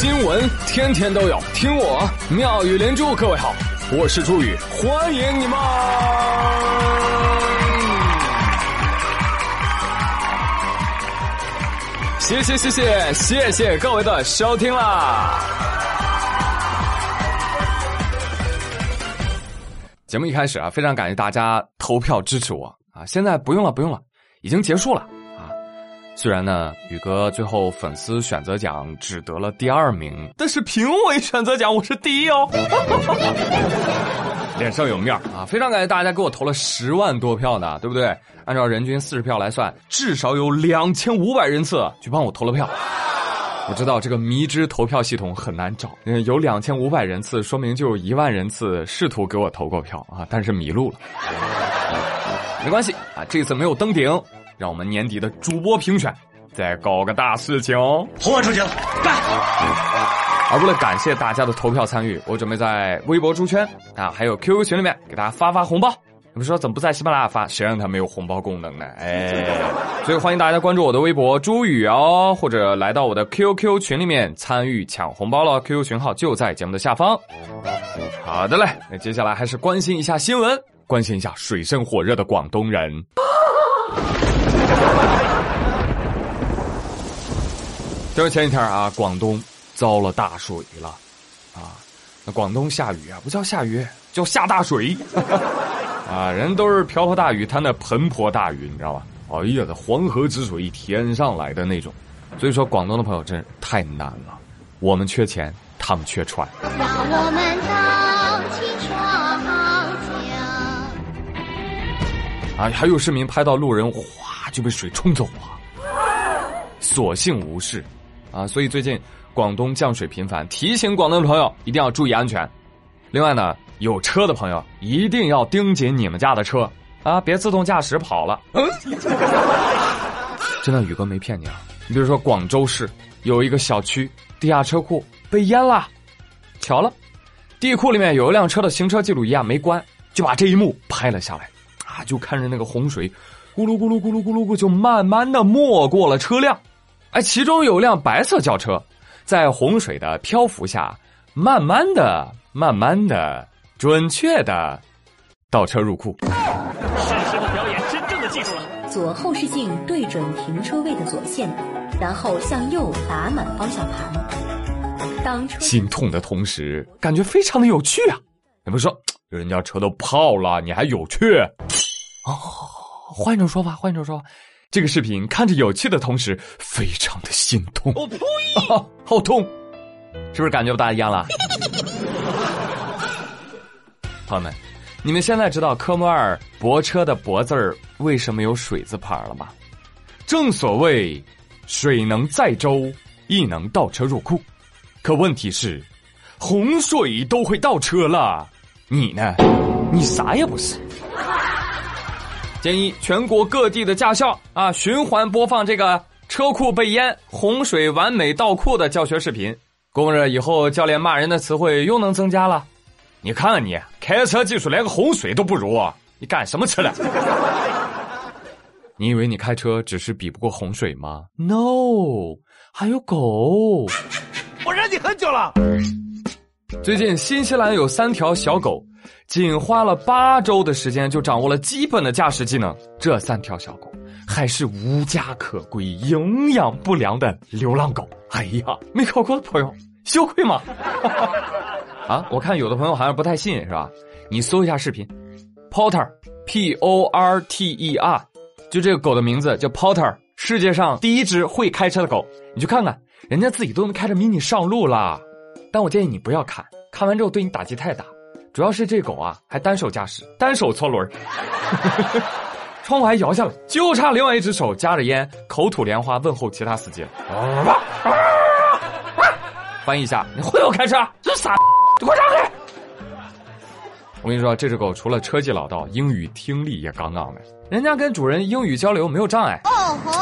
新闻天天都有，听我妙语连珠。各位好，我是朱宇，欢迎你们！谢谢谢谢谢谢各位的收听啦！节目一开始啊，非常感谢大家投票支持我啊！现在不用了，不用了，已经结束了。虽然呢，宇哥最后粉丝选择奖只得了第二名，但是评委选择奖我是第一哦，脸上有面啊！非常感谢大家给我投了十万多票呢，对不对？按照人均四十票来算，至少有两千五百人次去帮我投了票。我知道这个迷之投票系统很难找，有两千五百人次，说明就有一万人次试图给我投过票啊，但是迷路了。没关系啊，这次没有登顶。让我们年底的主播评选再搞个大事情哦！红完出去了，干！而为了感谢大家的投票参与，我准备在微博、猪圈啊，还有 QQ 群里面给大家发发红包。你们说怎么不在喜马拉雅发？谁让他没有红包功能呢？哎，所以欢迎大家关注我的微博朱宇哦，或者来到我的 QQ 群里面参与抢红包了。QQ 群号就在节目的下方。好的嘞，那接下来还是关心一下新闻，关心一下水深火热的广东人。就是前几天啊，广东遭了大水了，啊，那广东下雨啊，不叫下雨，叫下大水，啊，人都是瓢泼大雨，他那盆泼大雨，你知道吧？哎呀，这黄河之水天上来的那种，所以说广东的朋友真是太难了，我们缺钱，他们缺船。让我们荡起双桨。啊，还有市民拍到路人哗就被水冲走了，所幸无事。啊，所以最近广东降水频繁，提醒广东的朋友一定要注意安全。另外呢，有车的朋友一定要盯紧你们家的车啊，别自动驾驶跑了。嗯，真的，宇哥没骗你啊。你比如说广州市有一个小区地下车库被淹了，巧了，地库里面有一辆车的行车记录仪啊没关，就把这一幕拍了下来。啊，就看着那个洪水咕噜咕噜咕噜咕噜咕，就慢慢的没过了车辆。哎，其中有辆白色轿车，在洪水的漂浮下，慢慢的、慢慢的、准确的倒车入库。是时候表演真正的技术了。左后视镜对准停车位的左线，然后向右打满方向盘。当车心痛的同时，感觉非常的有趣啊！你们说，人家车都泡了，你还有趣？哦，换一种说法，换一种说法。这个视频看着有趣的同时，非常的心痛。我呸！好痛，是不是感觉不大一样了？朋友们，你们现在知道科目二泊车的“泊”字儿为什么有水字旁了吗？正所谓，水能载舟，亦能倒车入库。可问题是，洪水都会倒车了，你呢？你啥也不是。建议全国各地的驾校啊，循环播放这个车库被淹、洪水完美倒库的教学视频，供着以后教练骂人的词汇又能增加了。你看看你，开车技术连个洪水都不如，你干什么吃的？你以为你开车只是比不过洪水吗？No，还有狗。我忍你很久了。最近新西兰有三条小狗。仅花了八周的时间就掌握了基本的驾驶技能，这三条小狗还是无家可归、营养不良的流浪狗。哎呀，没考过的朋友羞愧吗？啊，我看有的朋友好像不太信，是吧？你搜一下视频，Porter，P O R T E R，就这个狗的名字叫 Porter，世界上第一只会开车的狗。你去看看，人家自己都能开着 mini 上路了。但我建议你不要看，看完之后对你打击太大。主要是这狗啊，还单手驾驶，单手搓轮 窗户还摇下来，就差另外一只手夹着烟，口吐莲花问候其他司机了。翻译一下，你会不会开车？这傻，你快让开！我跟你说，这只狗除了车技老道，英语听力也杠杠的，人家跟主人英语交流没有障碍。哦吼！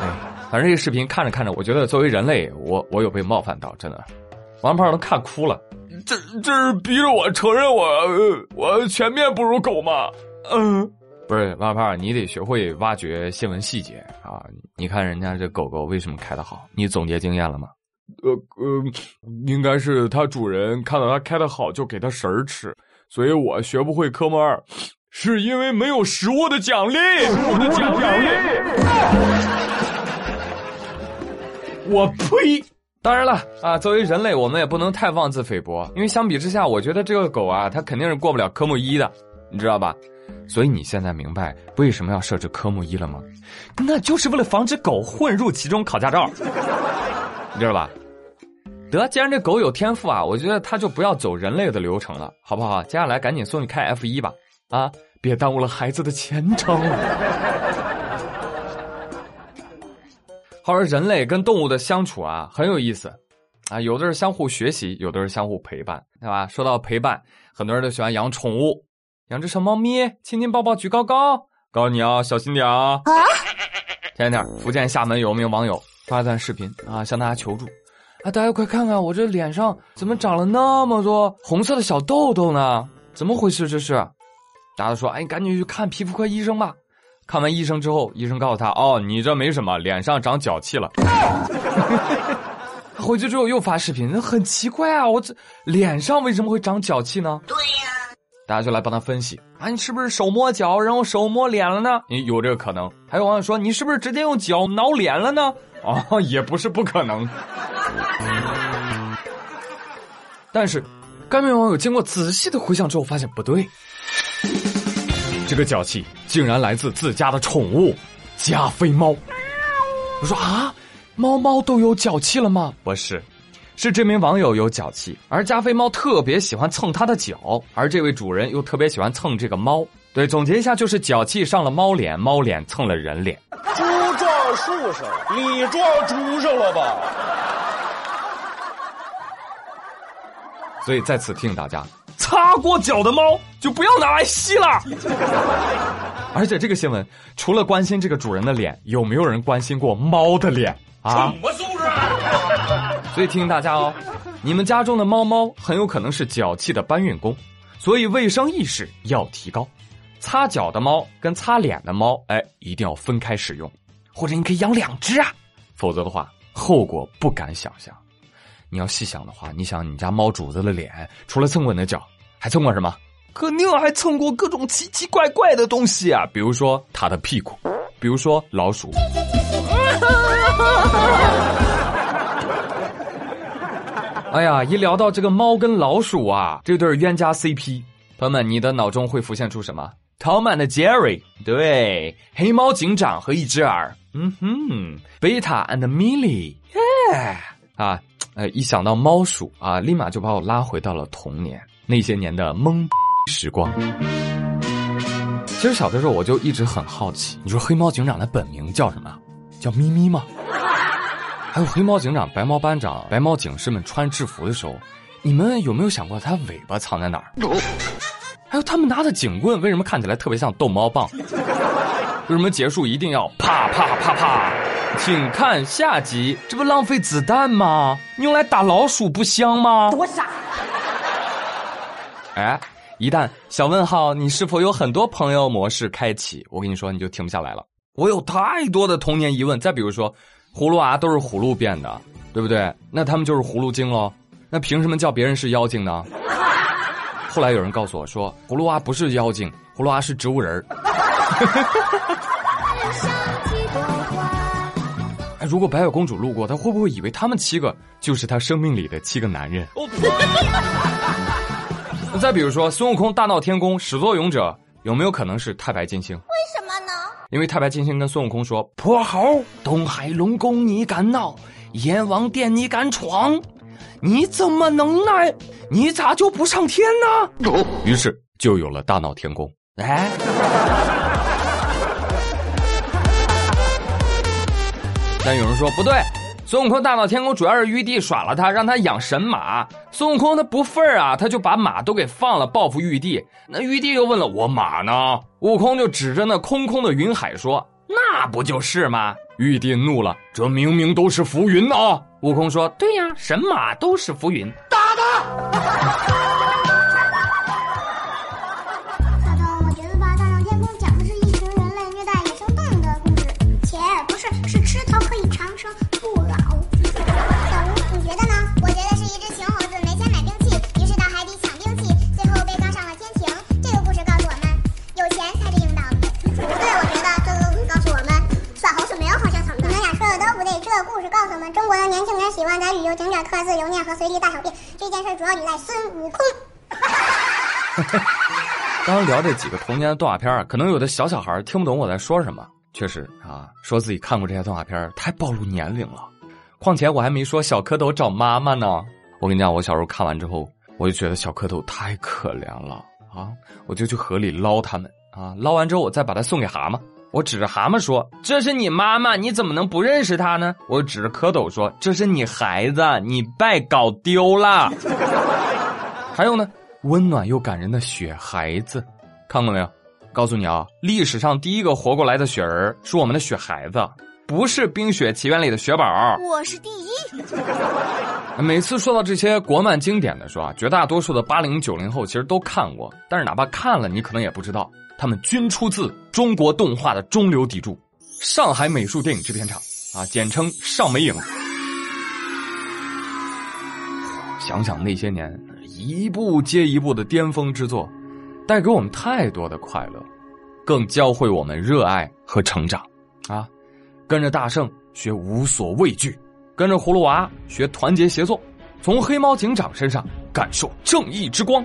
哎，反正这个视频看着看着，我觉得作为人类，我我有被冒犯到，真的，王胖都看哭了。这这是逼着我承认我我全面不如狗吗？嗯，不是，王胖，你得学会挖掘新闻细节啊！你看人家这狗狗为什么开的好？你总结经验了吗？呃呃，应该是它主人看到它开的好，就给它食儿吃，所以我学不会科目二，是因为没有食物的奖励。食物的奖励。我呸！当然了啊，作为人类，我们也不能太妄自菲薄，因为相比之下，我觉得这个狗啊，它肯定是过不了科目一的，你知道吧？所以你现在明白为什么要设置科目一了吗？那就是为了防止狗混入其中考驾照，你知道吧？得，既然这狗有天赋啊，我觉得它就不要走人类的流程了，好不好？接下来赶紧送你开 F 一吧，啊，别耽误了孩子的前程。好说人类跟动物的相处啊，很有意思，啊，有的是相互学习，有的是相互陪伴，对吧？说到陪伴，很多人都喜欢养宠物，养只小猫咪，亲亲抱抱举高高，告诉你啊，小心点啊！前两天，福建厦门有名网友发了段视频啊，向大家求助，啊，大家快看看我这脸上怎么长了那么多红色的小痘痘呢？怎么回事？这是？大家都说，哎，你赶紧去看皮肤科医生吧。看完医生之后，医生告诉他：“哦，你这没什么，脸上长脚气了。” 回去之后又发视频，很奇怪啊，我这脸上为什么会长脚气呢？对呀，大家就来帮他分析啊，你是不是手摸脚，然后手摸脸了呢？你有这个可能。还有网友说，你是不是直接用脚挠脸了呢？啊，也不是不可能。但是，该名网友经过仔细的回想之后，发现不对。这个脚气竟然来自自家的宠物加菲猫。我说啊，猫猫都有脚气了吗？不是，是这名网友有脚气，而加菲猫特别喜欢蹭它的脚，而这位主人又特别喜欢蹭这个猫。对，总结一下就是脚气上了猫脸，猫脸蹭了人脸。猪撞树上，你撞猪上了吧？所以在此提醒大家。擦过脚的猫就不要拿来吸了。而且这个新闻除了关心这个主人的脸，有没有人关心过猫的脸啊？什么素质？所以提醒大家哦，你们家中的猫猫很有可能是脚气的搬运工，所以卫生意识要提高。擦脚的猫跟擦脸的猫，哎，一定要分开使用，或者你可以养两只啊，否则的话后果不敢想象。你要细想的话，你想你家猫主子的脸，除了蹭过你的脚，还蹭过什么？肯定还蹭过各种奇奇怪怪的东西啊！比如说它的屁股，比如说老鼠。哎呀，一聊到这个猫跟老鼠啊，这对冤家 CP，朋友们，你的脑中会浮现出什么？逃满的 Jerry，对，黑猫警长和一只耳，嗯哼，贝塔 and Millie，耶，啊。呃，一想到猫鼠啊，立马就把我拉回到了童年那些年的懵时光。其实小的时候我就一直很好奇，你说黑猫警长的本名叫什么？叫咪咪吗？还有黑猫警长、白猫班长、白猫警士们穿制服的时候，你们有没有想过它尾巴藏在哪儿？还有他们拿的警棍为什么看起来特别像逗猫棒？为什么结束一定要啪啪啪啪？请看下集，这不浪费子弹吗？用来打老鼠不香吗？多傻！哎，一旦小问号，你是否有很多朋友模式开启？我跟你说，你就停不下来了。我有太多的童年疑问。再比如说，葫芦娃都是葫芦变的，对不对？那他们就是葫芦精喽？那凭什么叫别人是妖精呢？后来有人告诉我说，葫芦娃不是妖精，葫芦娃是植物人儿。如果白雪公主路过，她会不会以为他们七个就是她生命里的七个男人？那再比如说，孙悟空大闹天宫，始作俑者有没有可能是太白金星？为什么呢？因为太白金星跟孙悟空说：“泼猴，东海龙宫你敢闹，阎王殿你敢闯，你怎么能耐？你咋就不上天呢？”于是就有了大闹天宫。哎。但有人说不对，孙悟空大闹天宫主要是玉帝耍了他，让他养神马。孙悟空他不忿儿啊，他就把马都给放了，报复玉帝。那玉帝又问了我马呢？悟空就指着那空空的云海说：“那不就是吗？”玉帝怒了，这明明都是浮云啊！悟空说：“对呀，神马都是浮云。”打他！年轻人喜欢在旅游景点刻字留念和随地大小便，这件事主要依赖孙悟空。刚 刚聊这几个童年的动画片可能有的小小孩听不懂我在说什么。确实啊，说自己看过这些动画片太暴露年龄了。况且我还没说小蝌蚪找妈妈呢。我跟你讲，我小时候看完之后，我就觉得小蝌蚪太可怜了啊！我就去河里捞它们啊，捞完之后我再把它送给蛤蟆。我指着蛤蟆说：“这是你妈妈，你怎么能不认识她呢？”我指着蝌蚪说：“这是你孩子，你别搞丢了。”还有呢，温暖又感人的雪孩子，看过没有？告诉你啊，历史上第一个活过来的雪人是我们的雪孩子，不是《冰雪奇缘》里的雪宝。我是第一。每次说到这些国漫经典的时候啊，绝大多数的八零九零后其实都看过，但是哪怕看了，你可能也不知道。他们均出自中国动画的中流砥柱——上海美术电影制片厂啊，简称上美影。想想那些年，一部接一部的巅峰之作，带给我们太多的快乐，更教会我们热爱和成长。啊，跟着大圣学无所畏惧，跟着葫芦娃学团结协作，从黑猫警长身上感受正义之光。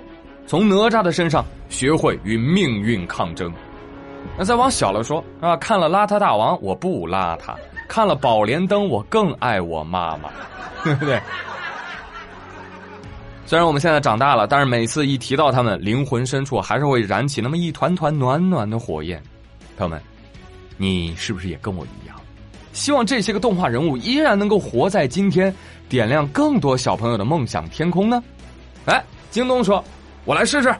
从哪吒的身上学会与命运抗争，那再往小了说啊，看了邋遢大王我不邋遢，看了宝莲灯我更爱我妈妈，对不对？虽然我们现在长大了，但是每次一提到他们，灵魂深处还是会燃起那么一团团暖暖的火焰。朋友们，你是不是也跟我一样，希望这些个动画人物依然能够活在今天，点亮更多小朋友的梦想天空呢？哎，京东说。我来试试，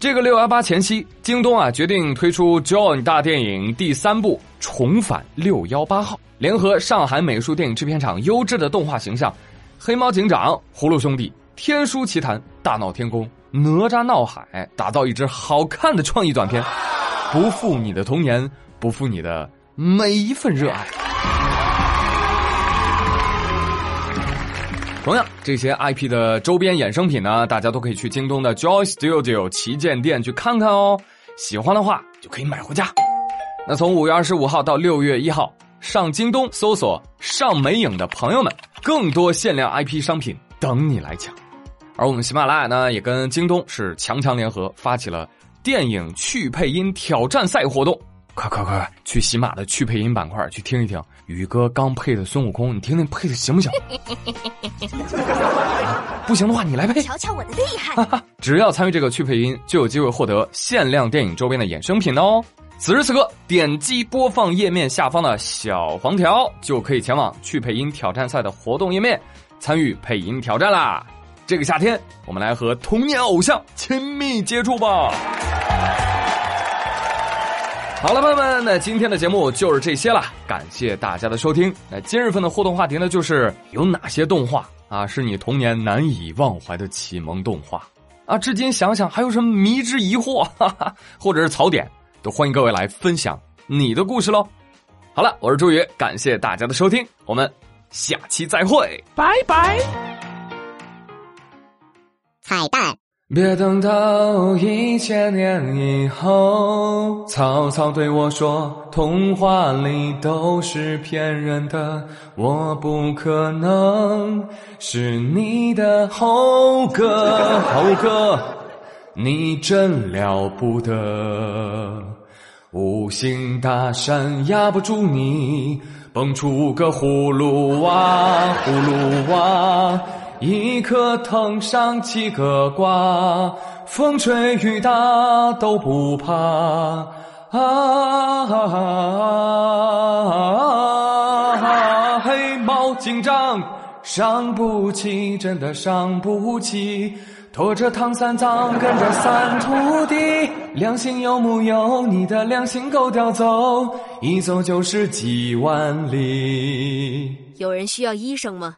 这个六幺八前夕，京东啊决定推出《Joy》大电影第三部重返六幺八号，联合上海美术电影制片厂优质的动画形象，黑猫警长、葫芦兄弟、天书奇谭、大闹天宫、哪吒闹海，打造一支好看的创意短片，不负你的童年，不负你的每一份热爱。同样，这些 IP 的周边衍生品呢，大家都可以去京东的 Joy Studio 旗舰店去看看哦。喜欢的话就可以买回家。那从五月二十五号到六月一号，上京东搜索“上美影”的朋友们，更多限量 IP 商品等你来抢。而我们喜马拉雅呢，也跟京东是强强联合，发起了电影去配音挑战赛活动。快快快，去喜马的去配音板块去听一听宇哥刚配的孙悟空，你听听配的行不行？不行的话你来配，瞧瞧我的厉害！只要参与这个去配音，就有机会获得限量电影周边的衍生品哦。此时此刻，点击播放页面下方的小黄条，就可以前往去配音挑战赛的活动页面，参与配音挑战啦！这个夏天，我们来和童年偶像亲密接触吧。好了，朋友们，那今天的节目就是这些了，感谢大家的收听。那今日份的互动话题呢，就是有哪些动画啊是你童年难以忘怀的启蒙动画啊？至今想想还有什么迷之疑惑，哈哈，或者是槽点，都欢迎各位来分享你的故事喽。好了，我是朱宇，感谢大家的收听，我们下期再会，拜拜。彩蛋。别等到一千年以后，曹操对我说：“童话里都是骗人的，我不可能是你的猴哥，猴哥，你真了不得！五行大山压不住你，蹦出个葫芦娃，葫芦娃。”一颗藤上七个瓜，风吹雨打都不怕。啊，黑猫警长，伤不起，真的伤不起。拖着唐三藏，跟着三徒弟，良心有木有？你的良心够叼走，一走就是几万里。有人需要医生吗？